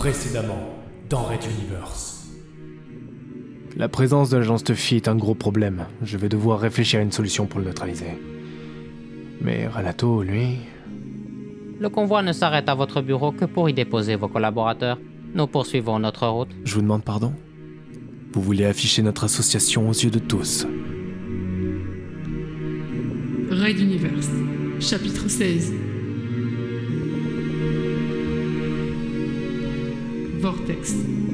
Précédemment, dans Red Universe. La présence de l'agence Tuffy est un gros problème. Je vais devoir réfléchir à une solution pour le neutraliser. Mais Ralato, lui... Le convoi ne s'arrête à votre bureau que pour y déposer vos collaborateurs. Nous poursuivons notre route. Je vous demande pardon Vous voulez afficher notre association aux yeux de tous. Raid Universe, chapitre 16. Vortex.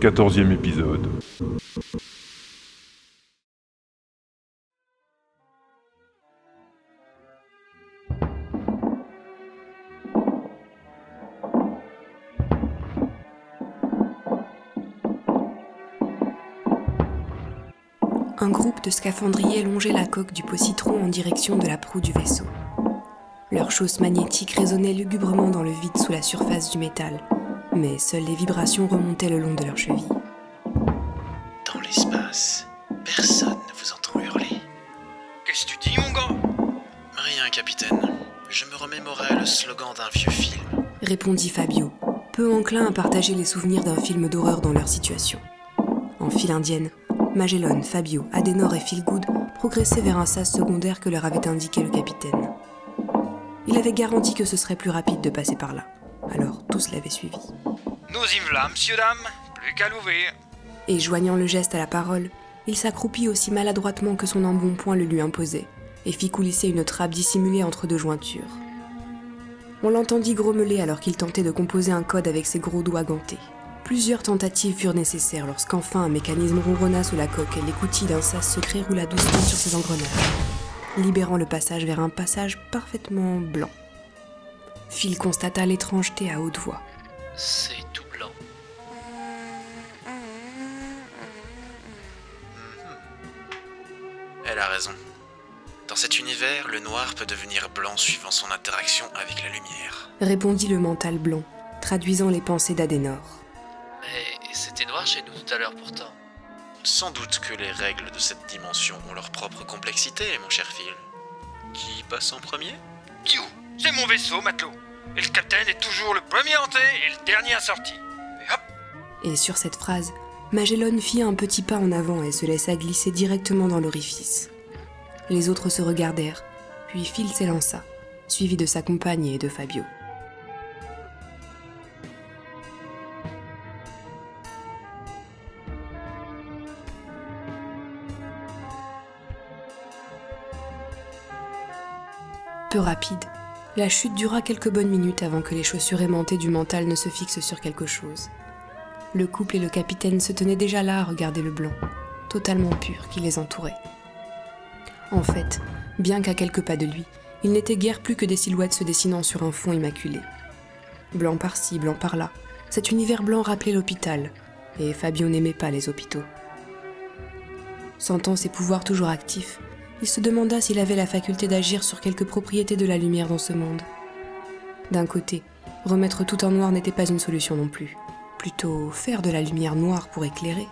Quatorzième épisode. Un groupe de scaphandriers longeait la coque du pot citron en direction de la proue du vaisseau. Leurs chausses magnétiques résonnaient lugubrement dans le vide sous la surface du métal, mais seules les vibrations remontaient le long de leurs chevilles. Dans l'espace, personne ne vous entend hurler. Qu'est-ce que tu dis, mon gars? Rien, capitaine. Je me remémorais le slogan d'un vieux film. Répondit Fabio, peu enclin à partager les souvenirs d'un film d'horreur dans leur situation. En file indienne, Magellan, Fabio, Adenor et Philgood progressaient vers un sas secondaire que leur avait indiqué le capitaine. Il avait garanti que ce serait plus rapide de passer par là. Alors tous l'avaient suivi. Nous y voilà, monsieur, dame. Plus qu'à l'ouvrir. Et joignant le geste à la parole, il s'accroupit aussi maladroitement que son embonpoint le lui imposait, et fit coulisser une trappe dissimulée entre deux jointures. On l'entendit grommeler alors qu'il tentait de composer un code avec ses gros doigts gantés. Plusieurs tentatives furent nécessaires lorsqu'enfin un mécanisme ronronna sous la coque et l'écoutille d'un sas secret roula doucement sur ses engrenages, libérant le passage vers un passage parfaitement blanc. Phil constata l'étrangeté à haute voix. C'est tout blanc. Elle a raison. Dans cet univers, le noir peut devenir blanc suivant son interaction avec la lumière. Répondit le mental blanc, traduisant les pensées d'Adenor. Mais c'était noir chez nous tout à l'heure pourtant. Sans doute que les règles de cette dimension ont leur propre complexité, mon cher Phil. Qui passe en premier? Piou C'est mon vaisseau, matelot. Et le capitaine est toujours le premier entré et le dernier à sortir. Et hop Et sur cette phrase, Magellan fit un petit pas en avant et se laissa glisser directement dans l'orifice. Les autres se regardèrent, puis Phil s'élança, suivi de sa compagne et de Fabio. Peu rapide, la chute dura quelques bonnes minutes avant que les chaussures aimantées du mental ne se fixent sur quelque chose. Le couple et le capitaine se tenaient déjà là à regarder le blanc, totalement pur, qui les entourait. En fait, bien qu'à quelques pas de lui, il n'était guère plus que des silhouettes se dessinant sur un fond immaculé. Blanc par-ci, blanc par-là, cet univers blanc rappelait l'hôpital, et Fabio n'aimait pas les hôpitaux. Sentant ses pouvoirs toujours actifs, il se demanda s'il avait la faculté d'agir sur quelques propriétés de la lumière dans ce monde. D'un côté, remettre tout en noir n'était pas une solution non plus. Plutôt faire de la lumière noire pour éclairer.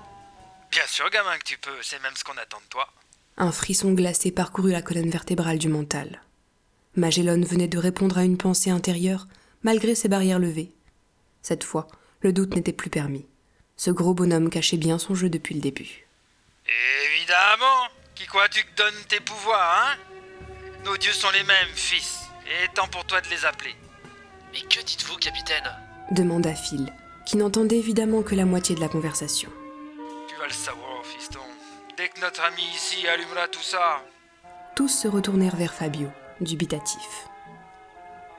Bien sûr, gamin, que tu peux. C'est même ce qu'on attend de toi. Un frisson glacé parcourut la colonne vertébrale du mental. Magellan venait de répondre à une pensée intérieure, malgré ses barrières levées. Cette fois, le doute n'était plus permis. Ce gros bonhomme cachait bien son jeu depuis le début. Évidemment Qui quoi tu te donnes tes pouvoirs, hein? Nos dieux sont les mêmes, fils. Et temps pour toi de les appeler. Mais que dites-vous, capitaine? demanda Phil, qui n'entendait évidemment que la moitié de la conversation. Tu vas le savoir, fiston. Dès que notre ami ici allumera tout ça. Tous se retournèrent vers Fabio, dubitatif.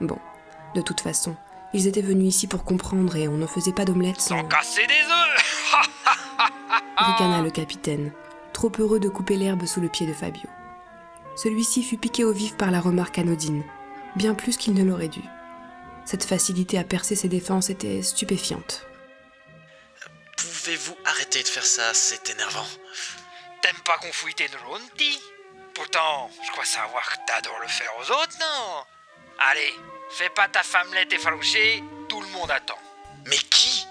Bon, de toute façon, ils étaient venus ici pour comprendre et on ne faisait pas d'omelette sans... Sans casser des œufs ricana le capitaine, trop heureux de couper l'herbe sous le pied de Fabio. Celui-ci fut piqué au vif par la remarque anodine, bien plus qu'il ne l'aurait dû. Cette facilité à percer ses défenses était stupéfiante. Pouvez-vous arrêter de faire ça? C'est énervant. T'aimes pas qu'on fouille tes ronti Pourtant, je crois savoir que t'adores le faire aux autres, non? Allez, fais pas ta femmelette effarouchée, tout le monde attend. Mais qui?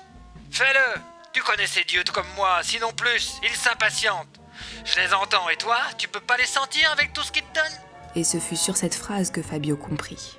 Fais-le Tu connais ces dieux comme moi, sinon plus, ils s'impatientent. Je les entends, et toi, tu peux pas les sentir avec tout ce qu'ils te donnent? Et ce fut sur cette phrase que Fabio comprit.